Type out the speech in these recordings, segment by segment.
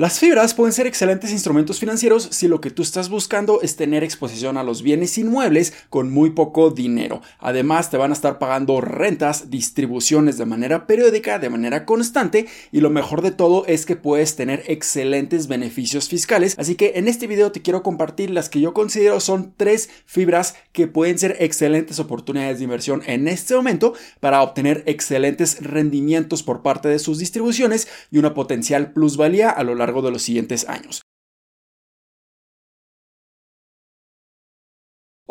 Las fibras pueden ser excelentes instrumentos financieros si lo que tú estás buscando es tener exposición a los bienes inmuebles con muy poco dinero. Además, te van a estar pagando rentas, distribuciones de manera periódica, de manera constante y lo mejor de todo es que puedes tener excelentes beneficios fiscales. Así que en este video te quiero compartir las que yo considero son tres fibras que pueden ser excelentes oportunidades de inversión en este momento para obtener excelentes rendimientos por parte de sus distribuciones y una potencial plusvalía a lo largo de los siguientes años.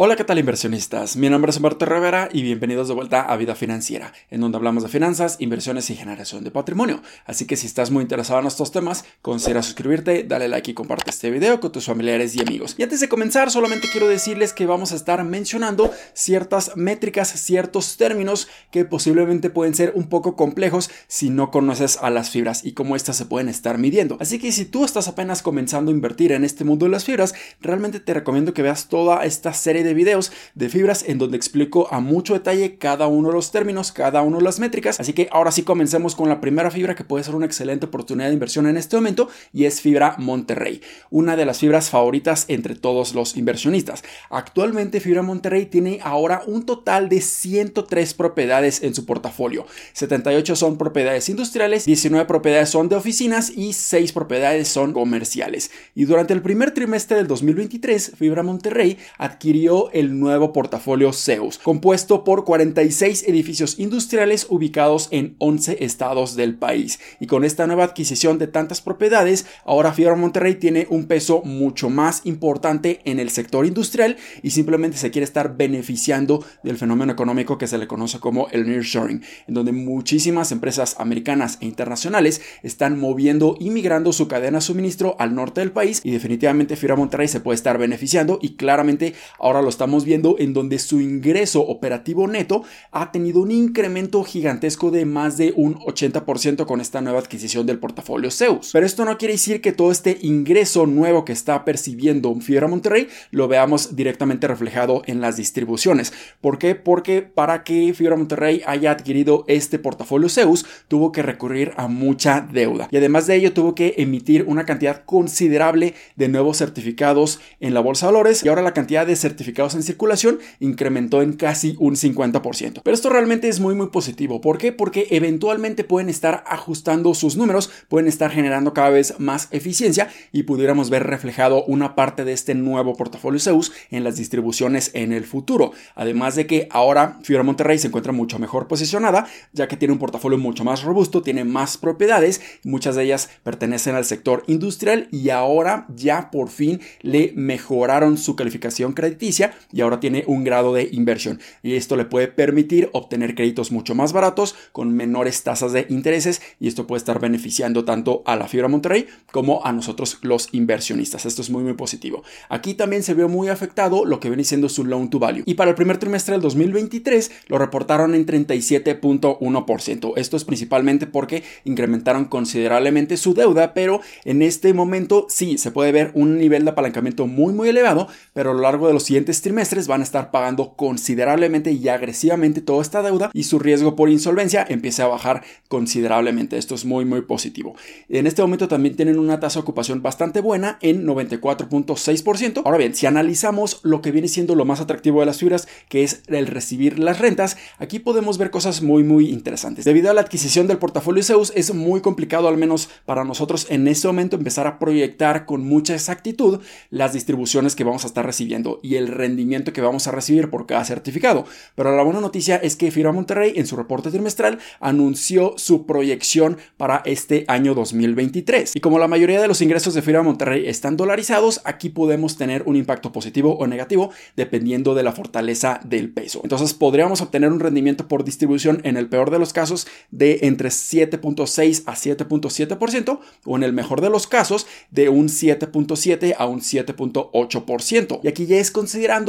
Hola, ¿qué tal inversionistas? Mi nombre es Humberto Rivera y bienvenidos de vuelta a Vida Financiera, en donde hablamos de finanzas, inversiones y generación de patrimonio. Así que si estás muy interesado en estos temas, considera suscribirte, dale like y comparte este video con tus familiares y amigos. Y antes de comenzar, solamente quiero decirles que vamos a estar mencionando ciertas métricas, ciertos términos que posiblemente pueden ser un poco complejos si no conoces a las fibras y cómo estas se pueden estar midiendo. Así que si tú estás apenas comenzando a invertir en este mundo de las fibras, realmente te recomiendo que veas toda esta serie de de videos de fibras en donde explico a mucho detalle cada uno de los términos, cada uno de las métricas. Así que ahora sí comencemos con la primera fibra que puede ser una excelente oportunidad de inversión en este momento y es Fibra Monterrey, una de las fibras favoritas entre todos los inversionistas. Actualmente Fibra Monterrey tiene ahora un total de 103 propiedades en su portafolio. 78 son propiedades industriales, 19 propiedades son de oficinas y 6 propiedades son comerciales. Y durante el primer trimestre del 2023, Fibra Monterrey adquirió el nuevo portafolio Zeus, compuesto por 46 edificios industriales ubicados en 11 estados del país. Y con esta nueva adquisición de tantas propiedades, ahora Fibra Monterrey tiene un peso mucho más importante en el sector industrial y simplemente se quiere estar beneficiando del fenómeno económico que se le conoce como el nearshoring, en donde muchísimas empresas americanas e internacionales están moviendo y migrando su cadena de suministro al norte del país y definitivamente Fibra Monterrey se puede estar beneficiando y claramente ahora lo estamos viendo en donde su ingreso operativo neto ha tenido un incremento gigantesco de más de un 80% con esta nueva adquisición del portafolio Zeus. Pero esto no quiere decir que todo este ingreso nuevo que está percibiendo Fibra Monterrey lo veamos directamente reflejado en las distribuciones. ¿Por qué? Porque para que Fibra Monterrey haya adquirido este portafolio Zeus tuvo que recurrir a mucha deuda y además de ello tuvo que emitir una cantidad considerable de nuevos certificados en la bolsa de valores y ahora la cantidad de certificados en circulación incrementó en casi un 50%. Pero esto realmente es muy muy positivo. ¿Por qué? Porque eventualmente pueden estar ajustando sus números, pueden estar generando cada vez más eficiencia y pudiéramos ver reflejado una parte de este nuevo portafolio Zeus en las distribuciones en el futuro. Además de que ahora Fibra Monterrey se encuentra mucho mejor posicionada, ya que tiene un portafolio mucho más robusto, tiene más propiedades, muchas de ellas pertenecen al sector industrial y ahora ya por fin le mejoraron su calificación crediticia y ahora tiene un grado de inversión. Y esto le puede permitir obtener créditos mucho más baratos con menores tasas de intereses y esto puede estar beneficiando tanto a la fibra Monterrey como a nosotros los inversionistas. Esto es muy muy positivo. Aquí también se vio muy afectado lo que viene siendo su loan to value. Y para el primer trimestre del 2023 lo reportaron en 37.1%. Esto es principalmente porque incrementaron considerablemente su deuda, pero en este momento sí se puede ver un nivel de apalancamiento muy muy elevado, pero a lo largo de los siguientes trimestres van a estar pagando considerablemente y agresivamente toda esta deuda y su riesgo por insolvencia empieza a bajar considerablemente. Esto es muy muy positivo. En este momento también tienen una tasa de ocupación bastante buena en 94.6%. Ahora bien, si analizamos lo que viene siendo lo más atractivo de las fibras, que es el recibir las rentas, aquí podemos ver cosas muy muy interesantes. Debido a la adquisición del portafolio Zeus es muy complicado al menos para nosotros en este momento empezar a proyectar con mucha exactitud las distribuciones que vamos a estar recibiendo y el rendimiento que vamos a recibir por cada certificado. Pero la buena noticia es que Fibra Monterrey en su reporte trimestral anunció su proyección para este año 2023. Y como la mayoría de los ingresos de Fibra Monterrey están dolarizados, aquí podemos tener un impacto positivo o negativo dependiendo de la fortaleza del peso. Entonces podríamos obtener un rendimiento por distribución en el peor de los casos de entre 7.6 a 7.7% o en el mejor de los casos de un 7.7 a un 7.8%. Y aquí ya es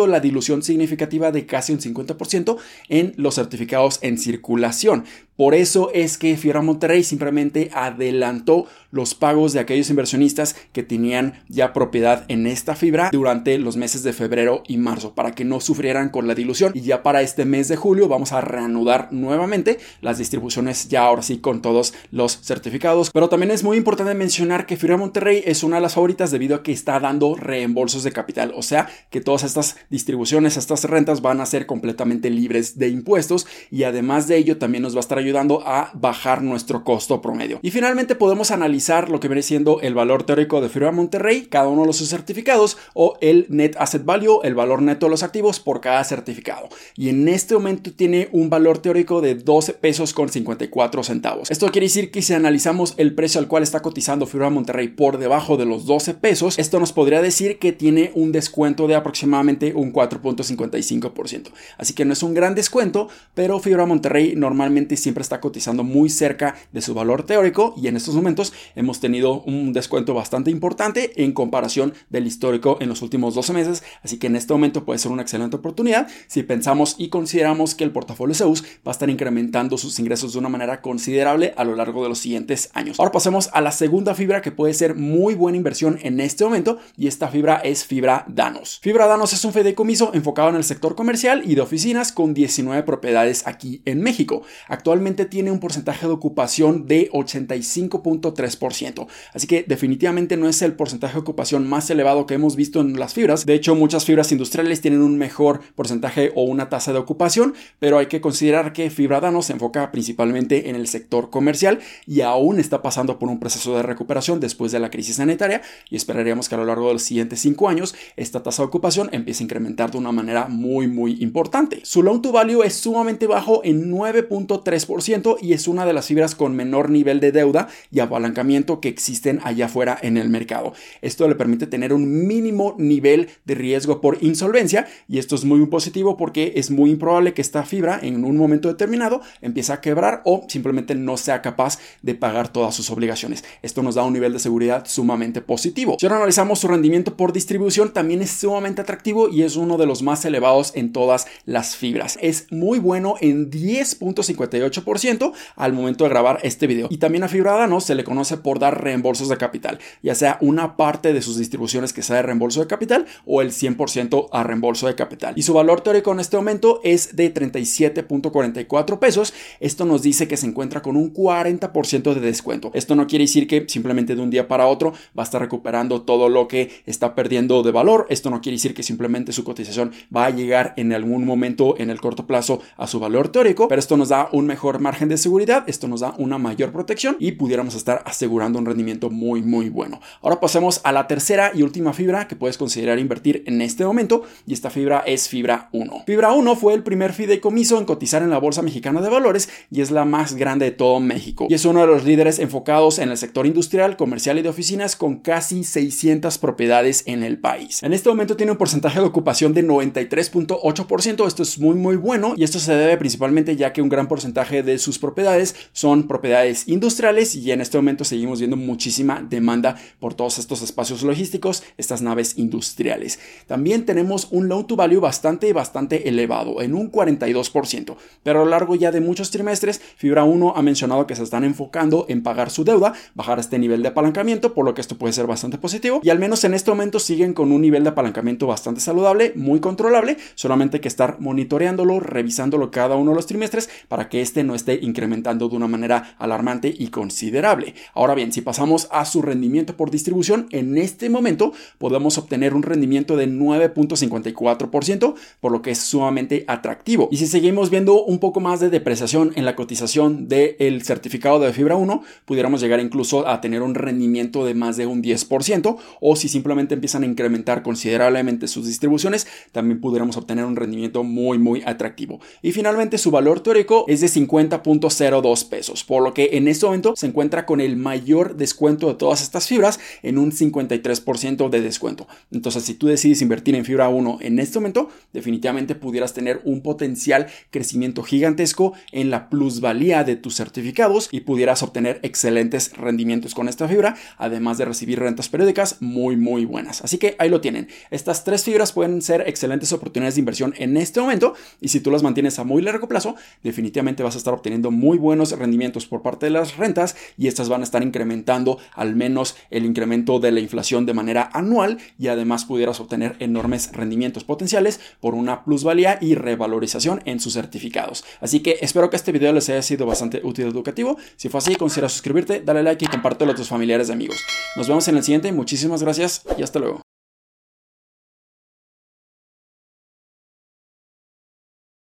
la dilución significativa de casi un 50% en los certificados en circulación. Por eso es que Fibra Monterrey simplemente adelantó los pagos de aquellos inversionistas que tenían ya propiedad en esta fibra durante los meses de febrero y marzo para que no sufrieran con la dilución. Y ya para este mes de julio vamos a reanudar nuevamente las distribuciones ya ahora sí con todos los certificados. Pero también es muy importante mencionar que Fibra Monterrey es una de las favoritas debido a que está dando reembolsos de capital. O sea que todas estas distribuciones estas rentas van a ser completamente libres de impuestos y además de ello también nos va a estar ayudando a bajar nuestro costo promedio y finalmente podemos analizar lo que viene siendo el valor teórico de Fibra Monterrey, cada uno de sus certificados, o el Net Asset Value, el valor neto de los activos por cada certificado. Y en este momento tiene un valor teórico de 12 pesos con 54 centavos. Esto quiere decir que si analizamos el precio al cual está cotizando Fibra Monterrey por debajo de los 12 pesos, esto nos podría decir que tiene un descuento de aproximadamente un 4.55%. Así que no es un gran descuento, pero Fibra Monterrey normalmente siempre está cotizando muy cerca de su valor teórico y en estos momentos hemos tenido un descuento bastante importante en comparación del histórico en los últimos 12 meses, así que en este momento puede ser una excelente oportunidad si pensamos y consideramos que el portafolio Zeus va a estar incrementando sus ingresos de una manera considerable a lo largo de los siguientes años. Ahora pasemos a la segunda fibra que puede ser muy buena inversión en este momento y esta fibra es Fibra Danos. Fibra Danos es un fideicomiso enfocado en el sector comercial y de oficinas con 19 propiedades aquí en México. Actualmente tiene un porcentaje de ocupación de 85.3 Así que definitivamente no es el porcentaje de ocupación más elevado que hemos visto en las fibras. De hecho, muchas fibras industriales tienen un mejor porcentaje o una tasa de ocupación, pero hay que considerar que Fibra Dano se enfoca principalmente en el sector comercial y aún está pasando por un proceso de recuperación después de la crisis sanitaria y esperaríamos que a lo largo de los siguientes cinco años esta tasa de ocupación empiece a incrementar de una manera muy muy importante. Su loan to value es sumamente bajo en 9.3% y es una de las fibras con menor nivel de deuda y apalancamiento que existen allá afuera en el mercado. Esto le permite tener un mínimo nivel de riesgo por insolvencia y esto es muy positivo porque es muy improbable que esta fibra en un momento determinado empiece a quebrar o simplemente no sea capaz de pagar todas sus obligaciones. Esto nos da un nivel de seguridad sumamente positivo. Si ahora analizamos su rendimiento por distribución, también es sumamente atractivo y es uno de los más elevados en todas las fibras. Es muy bueno en 10.58% al momento de grabar este video. Y también a Fibra no se le conoce por dar reembolsos de capital, ya sea una parte de sus distribuciones que sea de reembolso de capital o el 100% a reembolso de capital. Y su valor teórico en este momento es de 37.44 pesos. Esto nos dice que se encuentra con un 40% de descuento. Esto no quiere decir que simplemente de un día para otro va a estar recuperando todo lo que está perdiendo de valor. Esto no quiere decir que simplemente su cotización va a llegar en algún momento en el corto plazo a su valor teórico, pero esto nos da un mejor margen de seguridad, esto nos da una mayor protección y pudiéramos estar asegurando un rendimiento muy muy bueno. Ahora pasemos a la tercera y última fibra que puedes considerar invertir en este momento y esta fibra es Fibra 1. Fibra 1 fue el primer fideicomiso en cotizar en la Bolsa Mexicana de Valores y es la más grande de todo México y es uno de los líderes enfocados en el sector industrial, comercial y de oficinas con casi 600 propiedades en el país. En este momento tiene un porcentaje de ocupación de 93.8%, esto es muy muy bueno y esto se debe principalmente ya que un gran porcentaje de sus propiedades son propiedades industriales y en este momento se seguimos viendo muchísima demanda por todos estos espacios logísticos, estas naves industriales. También tenemos un loan to value bastante, bastante elevado, en un 42%, pero a lo largo ya de muchos trimestres, Fibra 1 ha mencionado que se están enfocando en pagar su deuda, bajar este nivel de apalancamiento, por lo que esto puede ser bastante positivo, y al menos en este momento siguen con un nivel de apalancamiento bastante saludable, muy controlable, solamente hay que estar monitoreándolo, revisándolo cada uno de los trimestres para que este no esté incrementando de una manera alarmante y considerable. Ahora bien, si pasamos a su rendimiento por distribución, en este momento podemos obtener un rendimiento de 9.54%, por lo que es sumamente atractivo. Y si seguimos viendo un poco más de depreciación en la cotización del certificado de fibra 1, pudiéramos llegar incluso a tener un rendimiento de más de un 10%, o si simplemente empiezan a incrementar considerablemente sus distribuciones, también pudiéramos obtener un rendimiento muy, muy atractivo. Y finalmente su valor teórico es de 50.02 pesos, por lo que en este momento se encuentra con el mayor descuento de todas estas fibras en un 53% de descuento. Entonces, si tú decides invertir en fibra 1 en este momento, definitivamente pudieras tener un potencial crecimiento gigantesco en la plusvalía de tus certificados y pudieras obtener excelentes rendimientos con esta fibra, además de recibir rentas periódicas muy, muy buenas. Así que ahí lo tienen. Estas tres fibras pueden ser excelentes oportunidades de inversión en este momento y si tú las mantienes a muy largo plazo, definitivamente vas a estar obteniendo muy buenos rendimientos por parte de las rentas y estas van a estar incrementando al menos el incremento de la inflación de manera anual y además pudieras obtener enormes rendimientos potenciales por una plusvalía y revalorización en sus certificados. Así que espero que este video les haya sido bastante útil y educativo. Si fue así, considera suscribirte, dale like y compártelo a tus familiares y amigos. Nos vemos en el siguiente, muchísimas gracias y hasta luego.